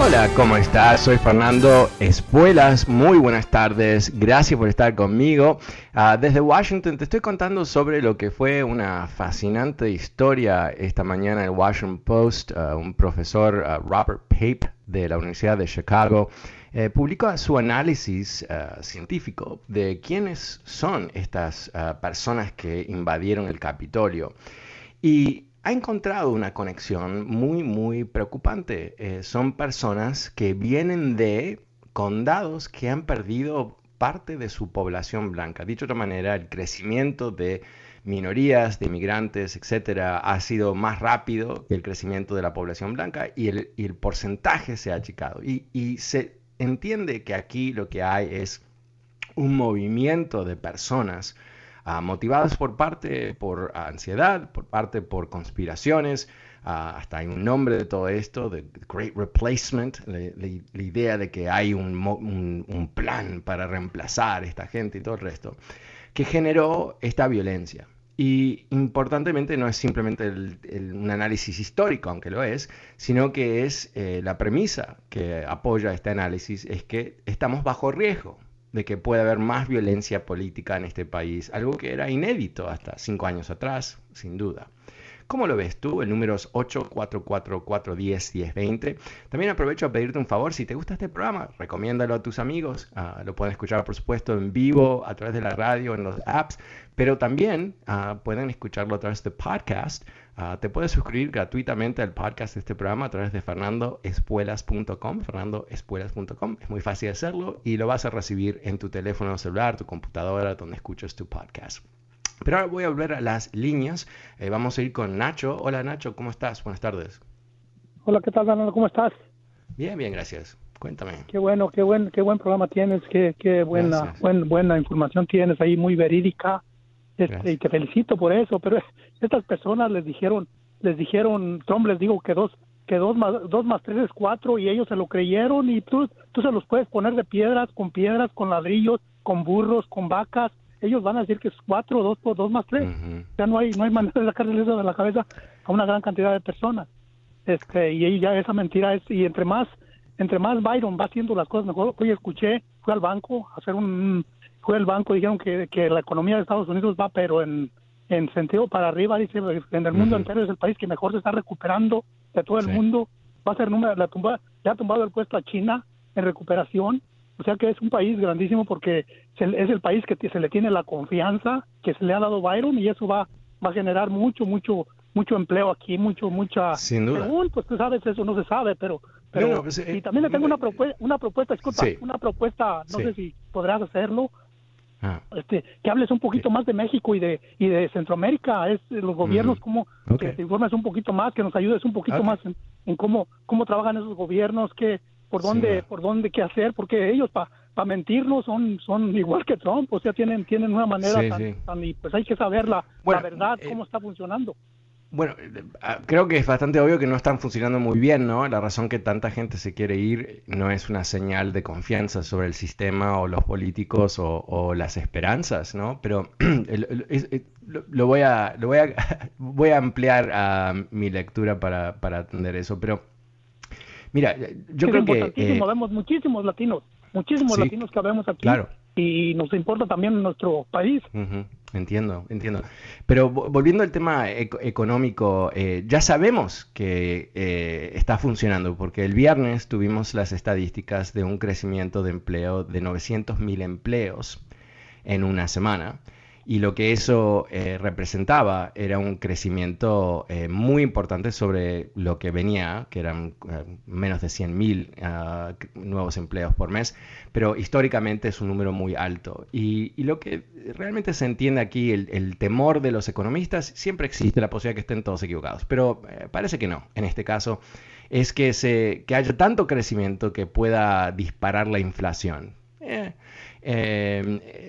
Hola, ¿cómo estás? Soy Fernando Espuelas. Muy buenas tardes. Gracias por estar conmigo. Ah, desde Washington te estoy contando sobre lo que fue una fascinante historia esta mañana en el Washington Post. Ah, un profesor, ah, Robert Pape, de la Universidad de Chicago, eh, publicó su análisis científico de quiénes son estas personas que invadieron el Capitolio. Y ha encontrado una conexión muy, muy preocupante. Eh, son personas que vienen de condados que han perdido parte de su población blanca. Dicho de otra manera, el crecimiento de minorías, de inmigrantes, etcétera, ha sido más rápido que el crecimiento de la población blanca y el, porcentaje se ha achicado. Y se entiende que aquí lo que hay es un movimiento de personas Ah, motivadas por parte por ansiedad, por parte por conspiraciones, ah, hasta hay un nombre de todo esto, The Great Replacement, la, idea de que hay un, plan para reemplazar a esta gente y todo el resto, que generó esta violencia. Y importantemente no es simplemente un análisis histórico, aunque lo es, sino que es eh, la premisa que apoya este análisis, es que estamos bajo riesgo de que puede haber más violencia política en este país, algo que era inédito hasta cinco años atrás, sin duda. ¿Cómo lo ves tú? El número es 844-410-1020. También aprovecho a pedirte un favor, si te gusta este programa, recomiéndalo a tus amigos. Ah, lo pueden escuchar, por supuesto, en vivo, a través de la radio, en los apps, pero también ah, pueden escucharlo a través de podcast. Ah, te puedes suscribir gratuitamente al podcast de este programa a través de fernandoespuelas.com, fernandoespuelas.com. Es muy fácil hacerlo y lo vas a recibir en tu teléfono celular, tu computadora, donde escuches tu podcast. Pero ahora voy a volver a las líneas. Eh, vamos a ir con Nacho. Hola Nacho, ¿cómo estás? Buenas tardes. Hola, ¿qué tal? ¿Cómo estás? Bien, bien, gracias. Cuéntame. Qué bueno, qué buen, qué buen programa tienes, qué, qué buena, buen, buena información tienes ahí, muy verídica. Este, y te felicito por eso, pero estas personas les dijeron, les dijeron, Trump les digo que dos, que dos más, dos más tres es cuatro y ellos se lo creyeron y tú, tú se los puedes poner de piedras, con piedras, con ladrillos, con burros, con vacas, ellos van a decir que es cuatro, dos por dos más tres. Ya no hay, no hay manera de sacarle eso de la cabeza a una gran cantidad de personas. Este, y ahí ya esa mentira es, y entre más, entre más Byron va haciendo las cosas mejor, hoy escuché, fui al banco a hacer un, fue al banco, dijeron que, que la economía de Estados Unidos va pero en, en sentido para arriba, dice, en el mundo entero es el país que mejor se está recuperando de todo el mundo, va a ser número, la tumba, ya ha tumbado el puesto a China en recuperación, o sea que es un país grandísimo porque es el país que se le tiene la confianza que se le ha dado Byron y eso va, va a generar mucho, mucho, mucho empleo aquí, mucho, mucha... Sin duda. Según, pues tú sabes, eso no se sabe, pero... pero pues, y eh, también le tengo una, propuesta, una propuesta, disculpa, una propuesta, no sé si podrás hacerlo, ah. este, que hables un poquito más de México y de y de Centroamérica, es los gobiernos, como que te informes un poquito más, que nos ayudes un poquito más en, en, cómo cómo trabajan esos gobiernos, qué por dónde, por dónde qué hacer, porque ellos para pa mentirnos son, son igual que Trump, o sea, tienen, tienen una manera tan, y pues hay que saber la, verdad, eh, cómo está funcionando. Bueno, eh, ah, creo que es bastante obvio que no están funcionando muy bien, ¿no? La razón que tanta gente se quiere ir no es una señal de confianza sobre el sistema o los políticos o, las esperanzas, ¿no? Pero lo, voy a, lo voy a, voy a ampliar a mi lectura para, para atender eso, pero Mira, yo creo que... Eh, vemos muchísimos latinos, muchísimos latinos que vemos aquí. Y nos importa también nuestro país. Entiendo, entiendo. Pero volviendo al tema económico, eh, ya sabemos que eh, está funcionando, porque el viernes tuvimos las estadísticas de un crecimiento de empleo de 900.000 empleos en una semana. Y lo que eso eh, representaba era un crecimiento eh, muy importante sobre lo que venía, que eran eh, menos de 100.000 ah, nuevos empleos por mes, pero históricamente es un número muy alto. Y, lo que realmente se entiende aquí, el, temor de los economistas, siempre existe la posibilidad que estén todos equivocados, pero parece que no. En este caso, es que, se, que haya tanto crecimiento que pueda disparar la inflación. Eh,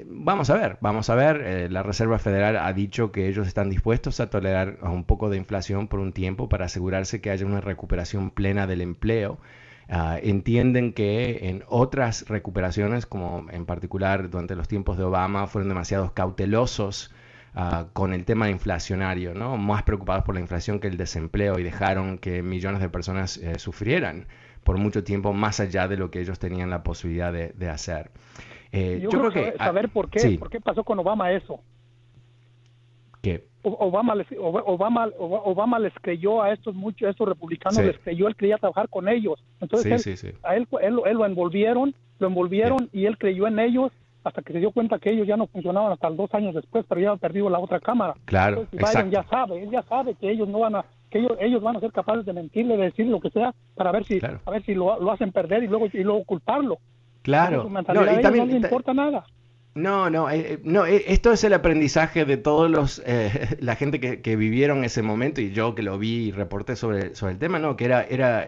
vamos a ver, vamos a ver. Eh, la Reserva Federal ha dicho que ellos están dispuestos a tolerar un poco de inflación por un tiempo para asegurarse que haya una recuperación plena del empleo. Ah, entienden que en otras recuperaciones, como en particular durante los tiempos de Obama, fueron demasiado cautelosos ah, con el tema inflacionario, ¿no? más preocupados por la inflación que el desempleo y dejaron que millones de personas eh, sufrieran por mucho tiempo más allá de lo que ellos tenían la posibilidad de hacer. Eh, yo, creo que saber por qué, por qué pasó con Obama eso. ¿Qué? Obama les, Obama, Obama les creyó a estos muchos, a estos republicanos les creyó, él quería trabajar con ellos. Entonces a él, él, lo envolvieron, lo envolvieron y él creyó en ellos hasta que se dio cuenta que ellos ya no funcionaban hasta dos años después, pero ya había perdido la otra cámara. Claro, Biden ya sabe, él ya sabe que ellos no van a que ellos, ellos van a ser capaces de mentirle, de decir lo que sea para ver si a ver si lo, lo hacen perder y luego y luego culparlo. Claro. No, y también, no le importa nada. No, no, eh, eh, no, eh, esto es el aprendizaje de todos los, la gente que, que, vivieron ese momento y yo que lo vi y reporté sobre, sobre el tema, ¿no? Que era, era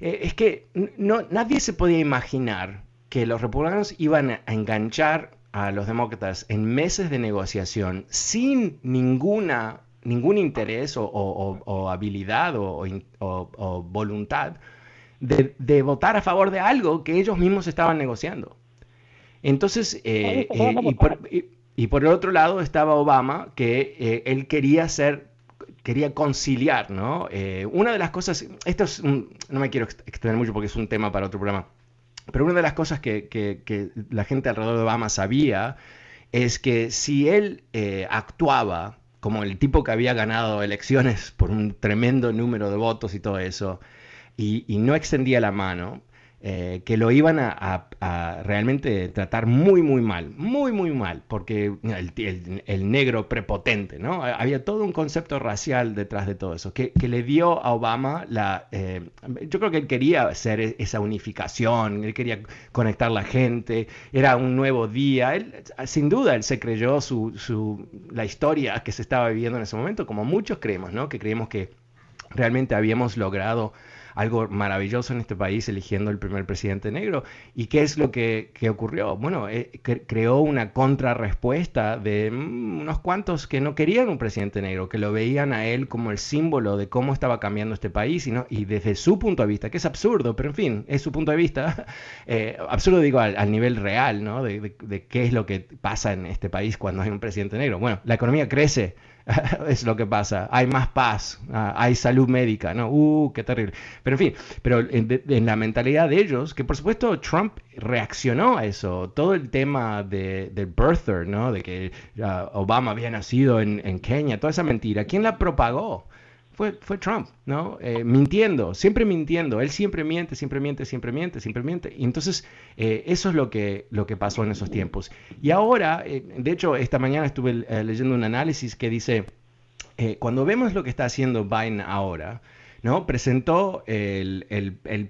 es que no, nadie se podía imaginar que los republicanos iban a enganchar a los demócratas en meses de negociación sin ninguna, ningún interés o, habilidad o voluntad de, votar a favor de algo que ellos mismos estaban negociando. Entonces, eh, eh, y, por, el otro lado estaba Obama, que eh, él quería hacer, quería conciliar, ¿no? una de las cosas, esto es no me quiero extender mucho porque es un tema para otro programa, pero una de las cosas que, que la gente alrededor de Obama sabía es que si él actuaba como el tipo que había ganado elecciones por un tremendo número de votos y todo eso, y, no extendía la mano, eh, que lo iban a, realmente tratar muy, muy mal, muy, muy mal, porque el, negro prepotente, ¿no? Había todo un concepto racial detrás de todo eso, que, le dio a Obama la... Eh, yo creo que él quería hacer e, esa unificación, él quería conectar la gente, era un nuevo día, él, sin duda, él se creyó su, su, la historia que se estaba viviendo en ese momento, como muchos creemos, ¿no? Que creíamos que realmente habíamos logrado algo maravilloso en este país eligiendo el primer presidente negro. ¿Y qué es lo que, ocurrió? Bueno, eh, creó una contrarrespuesta de mm, unos cuantos que no querían un presidente negro, que lo veían a él como el símbolo de cómo estaba cambiando este país y, desde su punto de vista, que es absurdo, pero en fin, es su punto de vista, eh, absurdo digo al, nivel real, ¿no? de qué es lo que pasa en este país cuando hay un presidente negro. Bueno, la economía crece es lo que pasa. Hay más paz, ah, hay salud médica, ¿no? Uh, qué terrible. Pero en fin, pero en, la mentalidad de ellos, que por supuesto Trump reaccionó a eso, todo el tema de, del birther, ¿no? De que ah, Obama había nacido en, en Kenia, toda esa mentira, ¿quién la propagó? Fue, fue Trump, ¿no? Eh, mintiendo, siempre mintiendo. Él siempre miente, siempre miente, siempre miente, siempre miente. Y entonces eh, eso es lo que, lo que pasó en esos tiempos. Y ahora, eh, de hecho, esta mañana estuve leyendo un análisis que dice, cuando vemos lo que está haciendo Biden ahora, ¿no? Presentó el,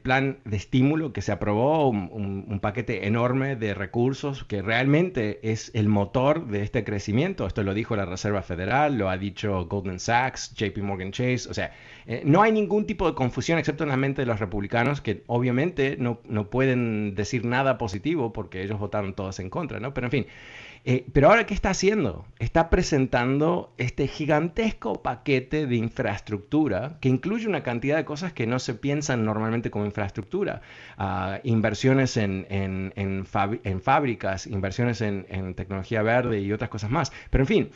plan de estímulo que se aprobó, un, paquete enorme de recursos que realmente es el motor de este crecimiento. Esto lo dijo la Reserva Federal, lo ha dicho Goldman Sachs, JP Morgan Chase. O sea, eh, no hay ningún tipo de confusión excepto en la mente de los republicanos que obviamente no, no pueden decir nada positivo porque ellos votaron todos en contra, ¿no? Pero en fin. Eh, pero ahora, ¿qué está haciendo? Está presentando este gigantesco paquete de infraestructura que incluye una cantidad de cosas que no se piensan normalmente como infraestructura. Ah, inversiones en, en, fábricas, inversiones en, tecnología verde y otras cosas más. Pero en fin,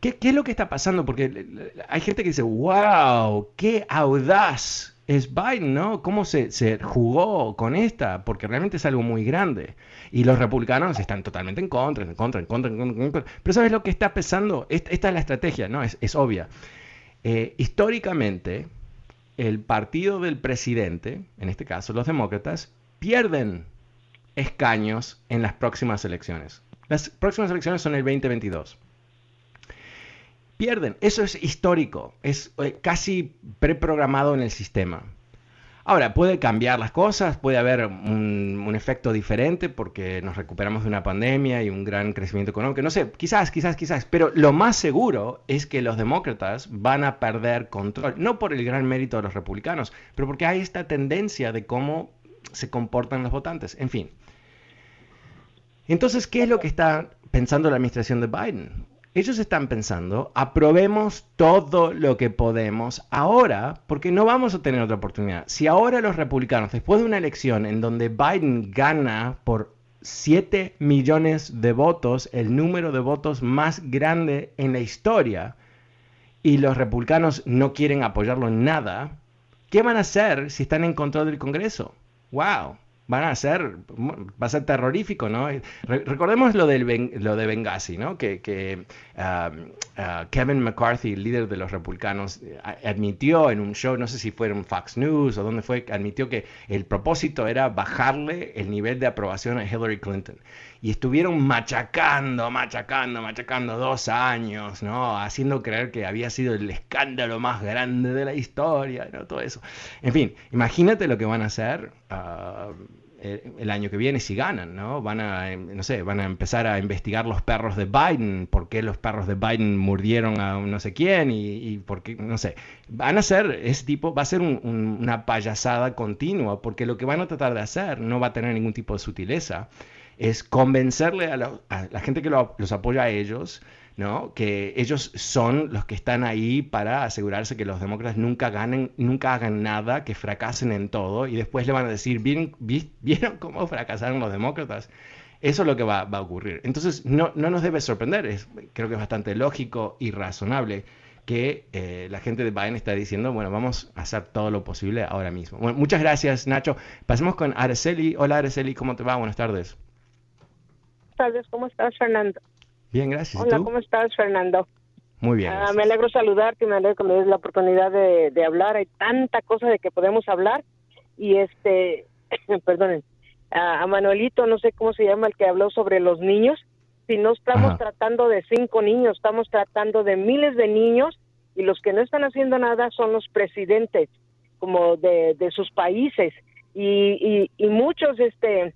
¿qué, ¿qué es lo que está pasando? Porque hay gente que dice, wow, qué audaz es Biden, ¿no? ¿Cómo se, se, jugó con esta? Porque realmente es algo muy grande. Y los republicanos están totalmente en contra, en contra, en contra, en contra. Pero ¿sabes lo que está pesando? Esta, es la estrategia, ¿no? Es, es obvia. Eh, históricamente, el partido del presidente, en este caso los demócratas, pierden escaños en las próximas elecciones. Las próximas elecciones son el 2022 pierden. Eso es histórico, es eh, casi preprogramado en el sistema. Ahora, puede cambiar las cosas, puede haber un, efecto diferente porque nos recuperamos de una pandemia y un gran crecimiento económico. No sé, quizás, quizás, quizás. Pero lo más seguro es que los demócratas van a perder control. No por el gran mérito de los republicanos, pero porque hay esta tendencia de cómo se comportan los votantes. En fin. Entonces, ¿qué es lo que está pensando la administración de Biden? Ellos están pensando, aprobemos todo lo que podemos ahora, porque no vamos a tener otra oportunidad. Si ahora los republicanos, después de una elección en donde Biden gana por 7 millones de votos, el número de votos más grande en la historia, y los republicanos no quieren apoyarlo en nada, ¿qué van a hacer si están en control del Congreso? ¡Wow! Van a ser, va a ser terrorífico, ¿no? recordemos lo, del, lo de Benghazi, ¿no? Que, um, uh, Kevin McCarthy, el líder de los republicanos, eh, admitió en un show, no sé si fue en Fox News o dónde fue, admitió que el propósito era bajarle el nivel de aprobación a Hillary Clinton. Y estuvieron machacando, machacando, machacando dos años, ¿no? Haciendo creer que había sido el escándalo más grande de la historia, ¿no? Todo eso. En fin, imagínate lo que van a hacer. Uh, el año que viene si ganan, ¿no? Van a, em, no sé, van a empezar a investigar los perros de Biden, por qué los perros de Biden murdieron a no sé quién y, por qué, no sé. Van a ser, ese tipo, va a ser una payasada continua, porque lo que van a tratar de hacer no va a tener ningún tipo de sutileza, es convencerle a, la gente que los apoya a ellos, ¿no? Que ellos son los que están ahí para asegurarse que los demócratas nunca ganen, nunca hagan nada, que fracasen en todo y después le van a decir, ¿vieron, ¿vieron cómo fracasaron los demócratas? Eso es lo que va, a ocurrir. Entonces, no, no, nos debe sorprender, es, creo que es bastante lógico y razonable que eh, la gente de Biden está diciendo, bueno, vamos a hacer todo lo posible ahora mismo. Bueno, muchas gracias, Nacho. Pasemos con Araceli. Hola, Araceli, ¿cómo te va? Buenas tardes. Buenas tardes, ¿cómo estás, Fernando? Bien, gracias. Hola, ¿cómo estás, Fernando? Muy bien. Ah, me alegro saludarte, me alegro que me des la oportunidad de, hablar. Hay tanta cosa de que podemos hablar. Y este, perdonen, a Manuelito, no sé cómo se llama el que habló sobre los niños. Si no estamos tratando de cinco niños, estamos tratando de miles de niños y los que no están haciendo nada son los presidentes como de, de sus países y, y, y muchos, este,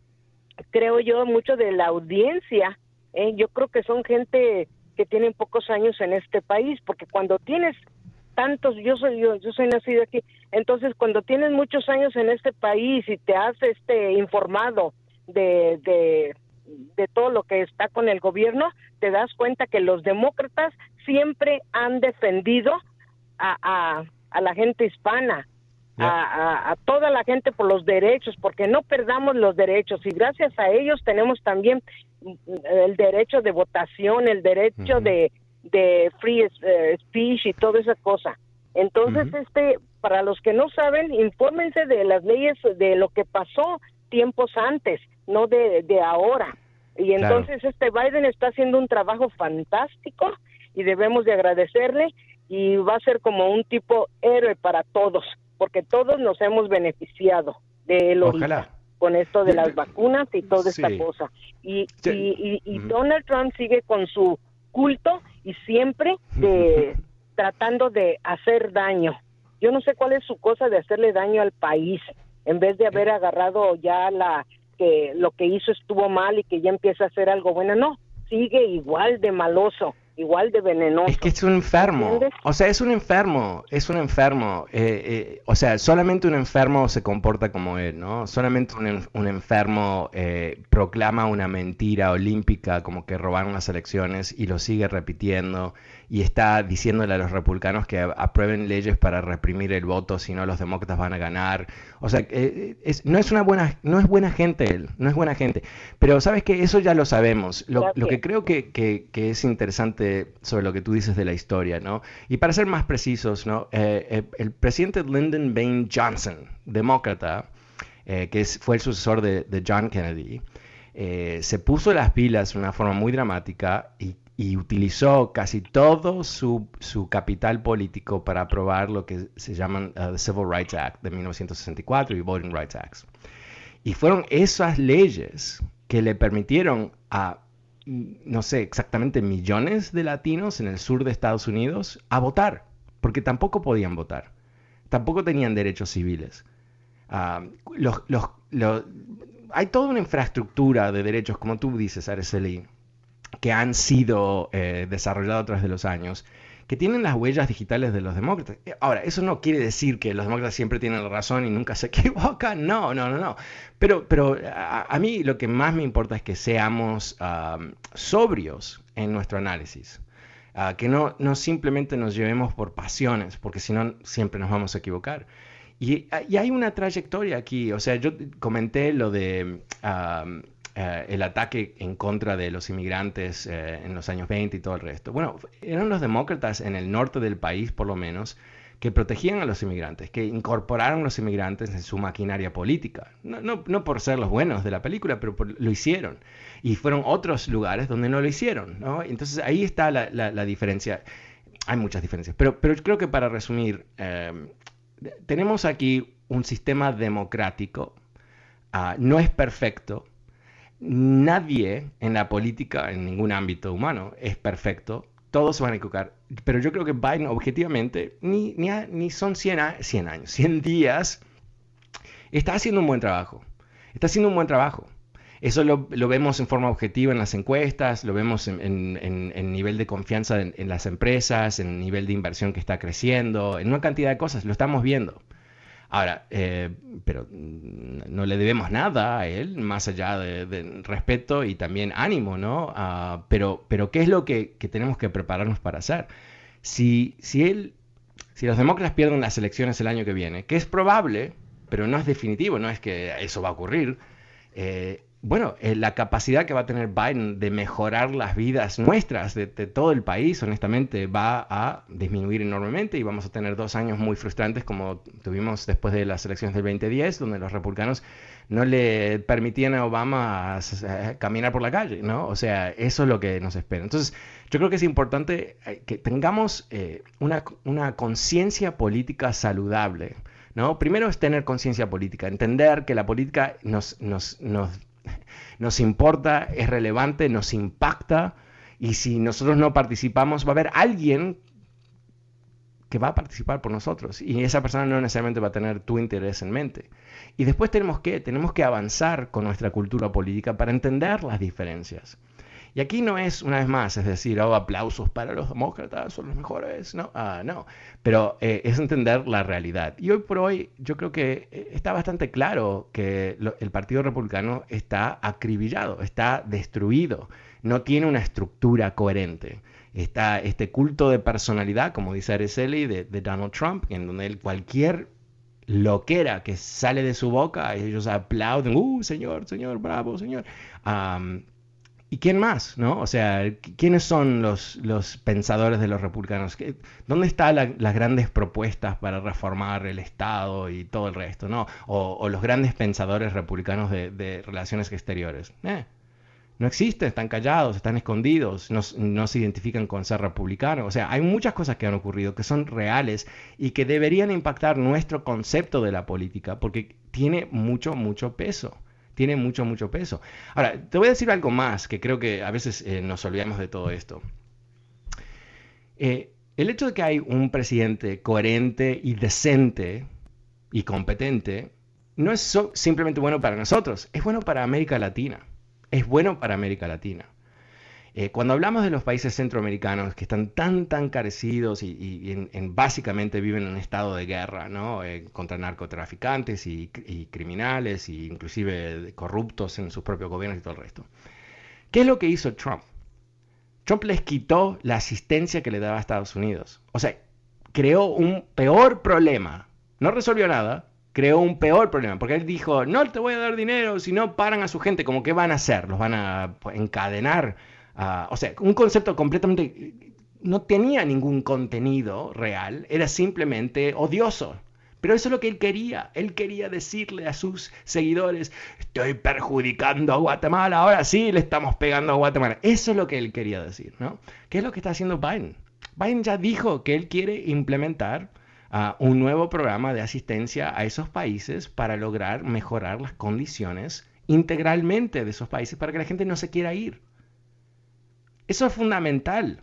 creo yo, mucho de la audiencia ¿eh? yo creo que son gente que tienen pocos años en este país, porque cuando tienes tantos, yo soy yo, yo soy nacido aquí, entonces cuando tienes muchos años en este país y te has este informado de, de, de todo lo que está con el gobierno, te das cuenta que los demócratas siempre han defendido a, a, a la gente hispana, a, a, toda la gente por los derechos, porque no perdamos los derechos y gracias a ellos tenemos también el derecho de votación, el derecho de, de free eh, speech y toda esa cosa. Entonces, este, para los que no saben, infórmense de las leyes de lo que pasó tiempos antes, no de, de ahora. Y entonces este Biden está haciendo un trabajo fantástico y debemos de agradecerle y va a ser como un tipo héroe para todos, porque todos nos hemos beneficiado de él Ojalá con esto de las vacunas y toda esta cosa. Y, y, Donald Trump sigue con su culto y siempre de, tratando de hacer daño. Yo no sé cuál es su cosa de hacerle daño al país, en vez de haber agarrado ya la que lo que hizo estuvo mal y que ya empieza a hacer algo bueno. No, sigue igual de maloso igual de venenoso. Es que es un enfermo. O sea, es un enfermo, es un enfermo. Eh, eh, o sea, solamente un enfermo se comporta como él, ¿no? Solamente un, enfermo eh, proclama una mentira olímpica como que robaron las elecciones y lo sigue repitiendo y está diciéndole a los republicanos que aprueben leyes para reprimir el voto, si no los demócratas van a ganar. O sea, es, no es una buena, no es buena gente él, no es buena gente. Pero sabes que eso ya lo sabemos. Lo, que creo que, que es interesante sobre lo que tú dices de la historia, ¿no? Y para ser más precisos, ¿no? Eh, eh, el presidente Lyndon Baines Johnson, demócrata, eh, que fue el sucesor de, John Kennedy, se puso las pilas de una forma muy dramática y, utilizó casi todo su, capital político para aprobar lo que se llaman uh, the Civil Rights Act de 1964 y Voting Rights Acts. Y fueron esas leyes que le permitieron a no sé exactamente, millones de latinos en el sur de Estados Unidos a votar, porque tampoco podían votar, tampoco tenían derechos civiles. Ah, hay toda una infraestructura de derechos, como tú dices, Araceli, que han sido eh, desarrollados a través de los años que tienen las huellas digitales de los demócratas. Eh, ahora, eso no quiere decir que los demócratas siempre tienen la razón y nunca se equivocan, no, no, no, no. Pero, pero a, mí lo que más me importa es que seamos sobrios en nuestro análisis. Ah, que no, no simplemente nos llevemos por pasiones, porque si no siempre nos vamos a equivocar. Y, y, hay una trayectoria aquí, o sea, yo comenté lo de... Eh, el ataque en contra de los inmigrantes eh, en los años 20 y todo el resto. Bueno, eran los demócratas en el norte del país, por lo menos, que protegían a los inmigrantes, que incorporaron a los inmigrantes en su maquinaria política. No, no, por ser los buenos de la película, pero lo hicieron. Y fueron otros lugares donde no lo hicieron. ¿no? Entonces ahí está la, la, diferencia. Hay muchas diferencias, pero, pero creo que para resumir, eh, tenemos aquí un sistema democrático, ah, no es perfecto, Nadie en la política, en ningún ámbito humano, es perfecto. Todos se van a equivocar. Pero yo creo que Biden, objetivamente, ni, ni, son 100, años, 100 días, está haciendo un buen trabajo. Está haciendo un buen trabajo. Eso lo, vemos en forma objetiva en las encuestas, lo vemos en, en, nivel de confianza en, las empresas, en nivel de inversión que está creciendo, en una cantidad de cosas, lo estamos viendo. Ahora, eh, pero no le debemos nada a él, más allá de, respeto y también ánimo, ¿no? Ah, pero, pero, ¿qué es lo que, tenemos que prepararnos para hacer? Si, si, él, si los demócratas pierden las elecciones el año que viene, que es probable, pero no es definitivo, no es que eso va a ocurrir, eh, bueno, eh, la capacidad que va a tener Biden de mejorar las vidas nuestras, de, todo el país, honestamente, va a disminuir enormemente y vamos a tener dos años muy frustrantes como tuvimos después de las elecciones del 2010, donde los republicanos no le permitían a Obama caminar por la calle, ¿no? O sea, eso es lo que nos espera. Entonces, yo creo que es importante eh, que tengamos eh, una, una conciencia política saludable. ¿No? Primero es tener conciencia política, entender que la política nos, nos, nos nos importa, es relevante, nos impacta y si nosotros no participamos va a haber alguien que va a participar por nosotros y esa persona no necesariamente va a tener tu interés en mente. Y después tenemos que, tenemos que avanzar con nuestra cultura política para entender las diferencias. Y aquí no es, una vez más, es decir, oh, aplausos para los demócratas, son los mejores, no, ah, no, pero eh, es entender la realidad. Y hoy por hoy yo creo que eh, está bastante claro que el Partido Republicano está acribillado, está destruido, no tiene una estructura coherente. Está este culto de personalidad, como dice Araceli, de, de Donald Trump, en donde él, cualquier loquera que sale de su boca, ellos aplauden, uh, señor, señor, bravo, señor. ¿Y quién más? ¿no? O sea, ¿quiénes son los, pensadores de los republicanos? ¿Dónde están las grandes propuestas para reformar el Estado y todo el resto? ¿no? O, los grandes pensadores republicanos de, relaciones exteriores. Eh, no existen, están callados, están escondidos, no, no, se identifican con ser republicanos. O sea, hay muchas cosas que han ocurrido que son reales y que deberían impactar nuestro concepto de la política porque tiene mucho, mucho peso tiene mucho, mucho peso. Ahora, te voy a decir algo más, que creo que a veces eh, nos olvidamos de todo esto. Eh, el hecho de que hay un presidente coherente y decente y competente no es simplemente bueno para nosotros, es bueno para América Latina. Es bueno para América Latina. Eh, cuando hablamos de los países centroamericanos que están tan, tan carecidos y, en, básicamente viven en un estado de guerra, ¿no? Eh, contra narcotraficantes y, criminales, e inclusive corruptos en sus propios gobiernos y todo el resto. ¿Qué es lo que hizo Trump? Trump les quitó la asistencia que le daba a Estados Unidos. O sea, creó un peor problema. No resolvió nada, creó un peor problema, porque él dijo, no te voy a dar dinero si no paran a su gente, como que van a hacer, los van a pues, encadenar o sea, un concepto completamente no tenía ningún contenido real, era simplemente odioso. Pero eso es lo que él quería. Él quería decirle a sus seguidores, estoy perjudicando a Guatemala, ahora sí le estamos pegando a Guatemala. Eso es lo que él quería decir, ¿no? ¿Qué es lo que está haciendo Biden? Biden ya dijo que él quiere implementar ah, un nuevo programa de asistencia a esos países para lograr mejorar las condiciones integralmente de esos países para que la gente no se quiera ir. Eso es fundamental.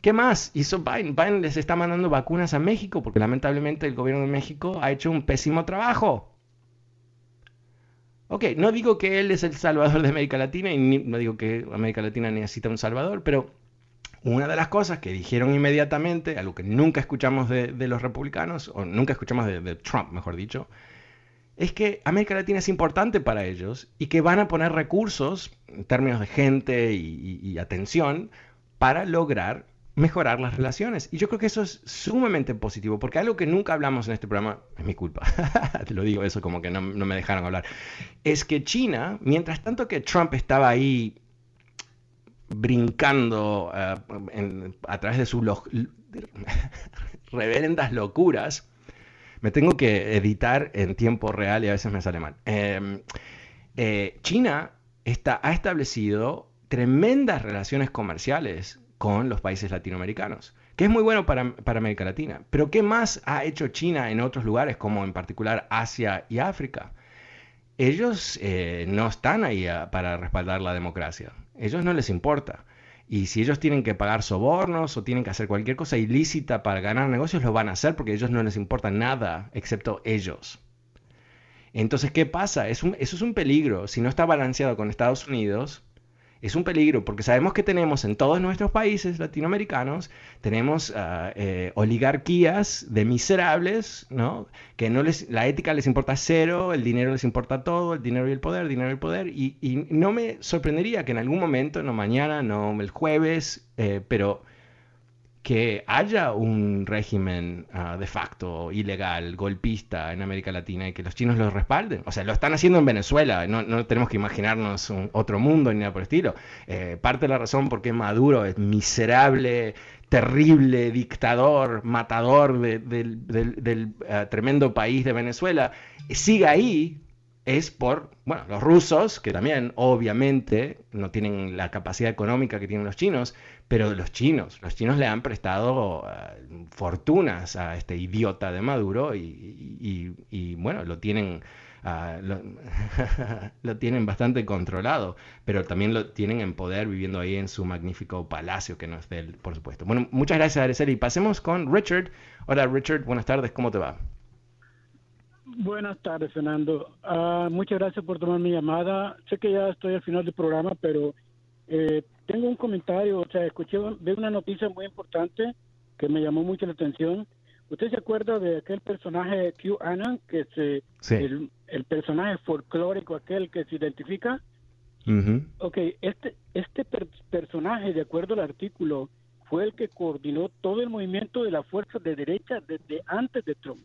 ¿Qué más hizo Biden? Biden les está mandando vacunas a México porque lamentablemente el gobierno de México ha hecho un pésimo trabajo. Ok, no digo que él es el salvador de América Latina y no digo que América Latina necesita un salvador, pero una de las cosas que dijeron inmediatamente, algo que nunca escuchamos de, los republicanos, o nunca escuchamos de, Trump, mejor dicho, es que América Latina es importante para ellos y que van a poner recursos en términos de gente y atención para lograr mejorar las relaciones. Y yo creo que eso es sumamente positivo, porque algo que nunca hablamos en este programa, es mi culpa, te lo digo eso como que no, me dejaron hablar, es que China, mientras tanto que Trump estaba ahí brincando eh, a través de sus reverendas locuras, me tengo que editar en tiempo real y a veces me sale mal. Em, eh, China ha establecido tremendas relaciones comerciales con los países latinoamericanos, que es muy bueno para, América Latina. Pero ¿qué más ha hecho China en otros lugares, como en particular Asia y África? Ellos eh, no están ahí para respaldar la democracia. Ellos no les importa. Y si ellos tienen que pagar sobornos o tienen que hacer cualquier cosa ilícita para ganar negocios, lo van a hacer porque a ellos no les importa nada excepto ellos. Entonces, ¿qué pasa? eso es un peligro. Si no está balanceado con Estados Unidos, es un peligro porque sabemos que tenemos en todos nuestros países latinoamericanos, tenemos ah, eh, oligarquías de miserables, ¿no? Que no les, la ética les importa cero, el dinero les importa todo, el dinero y el poder, dinero y el poder, y, y no me sorprendería que en algún momento, no mañana, no el jueves, eh, pero que haya un régimen ah, de facto ilegal, golpista en América Latina y que los chinos lo respalden. O sea, lo están haciendo en Venezuela, no, tenemos que imaginarnos otro mundo ni nada por el estilo. Eh, parte de la razón por qué Maduro es miserable, terrible, dictador, matador del ah, tremendo país de Venezuela, sigue ahí es por, bueno, los rusos, que también obviamente no tienen la capacidad económica que tienen los chinos, pero los chinos, los chinos le han prestado eh, fortunas a este idiota de Maduro y, bueno, lo tienen, ah, lo, tienen bastante controlado, pero también lo tienen en poder viviendo ahí en su magnífico palacio, que no es de él, por supuesto. Bueno, muchas gracias, Araceli. Pasemos con Richard. Hola, Richard, buenas tardes, ¿cómo te va? Buenas tardes, Fernando. Ah, muchas gracias por tomar mi llamada. Sé que ya estoy al final del programa, pero eh, tengo un comentario. O sea, escuché de una noticia muy importante que me llamó mucho la atención. ¿Usted se acuerda de aquel personaje Q Annan, que se, el, personaje folclórico aquel que se identifica? Ok, este, este personaje, de acuerdo al artículo, fue el que coordinó todo el movimiento de la fuerza de derecha desde antes de Trump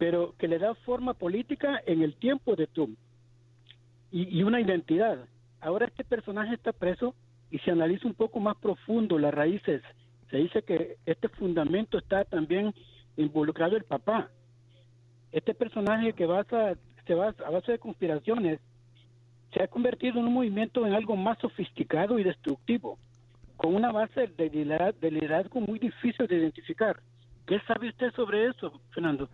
pero que le da forma política en el tiempo de Trump y, una identidad. Ahora este personaje está preso y se analiza un poco más profundo las raíces. Se dice que este fundamento está también involucrado el papá. Este personaje que basa, se basa a base de conspiraciones se ha convertido en un movimiento en algo más sofisticado y destructivo, con una base de liderazgo muy difícil de identificar. ¿Qué sabe usted sobre eso, Fernando?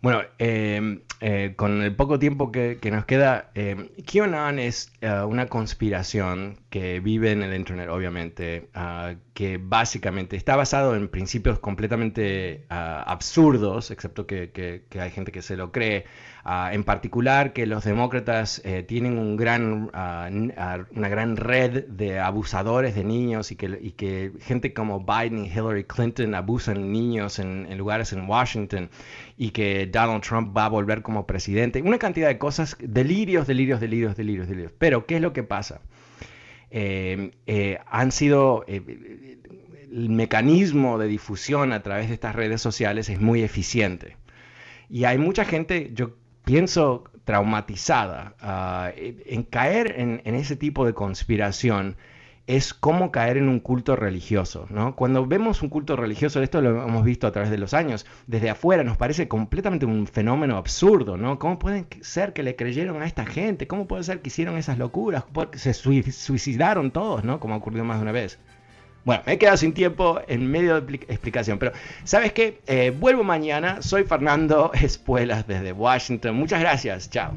Bueno, em, eh, con el poco tiempo que, nos queda, eh, QAnon es eh, una conspiración que vive en el Internet, obviamente, que básicamente está basado en principios completamente ah, absurdos, excepto que, hay gente que se lo cree, ah, en particular que los demócratas eh, tienen un gran, una gran red de abusadores de niños y que, gente como Biden y Hillary Clinton abusan niños en, en lugares en Washington y que Donald Trump va a volver como presidente. Una cantidad de cosas, delirios, delirios, delirios, delirios, delirios. Pero, ¿qué es lo que pasa? Eh, eh, han sido, eh, el mecanismo de difusión a través de estas redes sociales es muy eficiente. Y hay mucha gente, yo pienso, traumatizada ah, en caer en, ese tipo de conspiración es cómo caer en un culto religioso, ¿no? Cuando vemos un culto religioso, esto lo hemos visto a través de los años, desde afuera nos parece completamente un fenómeno absurdo, ¿no? ¿Cómo puede ser que le creyeron a esta gente? ¿Cómo puede ser que hicieron esas locuras? Porque se suicidaron todos, ¿no? Como ha ocurrido más de una vez. Bueno, me he quedado sin tiempo en medio de explicación, pero ¿sabes qué? Eh, vuelvo mañana, soy Fernando Espuelas desde Washington. Muchas gracias, chao.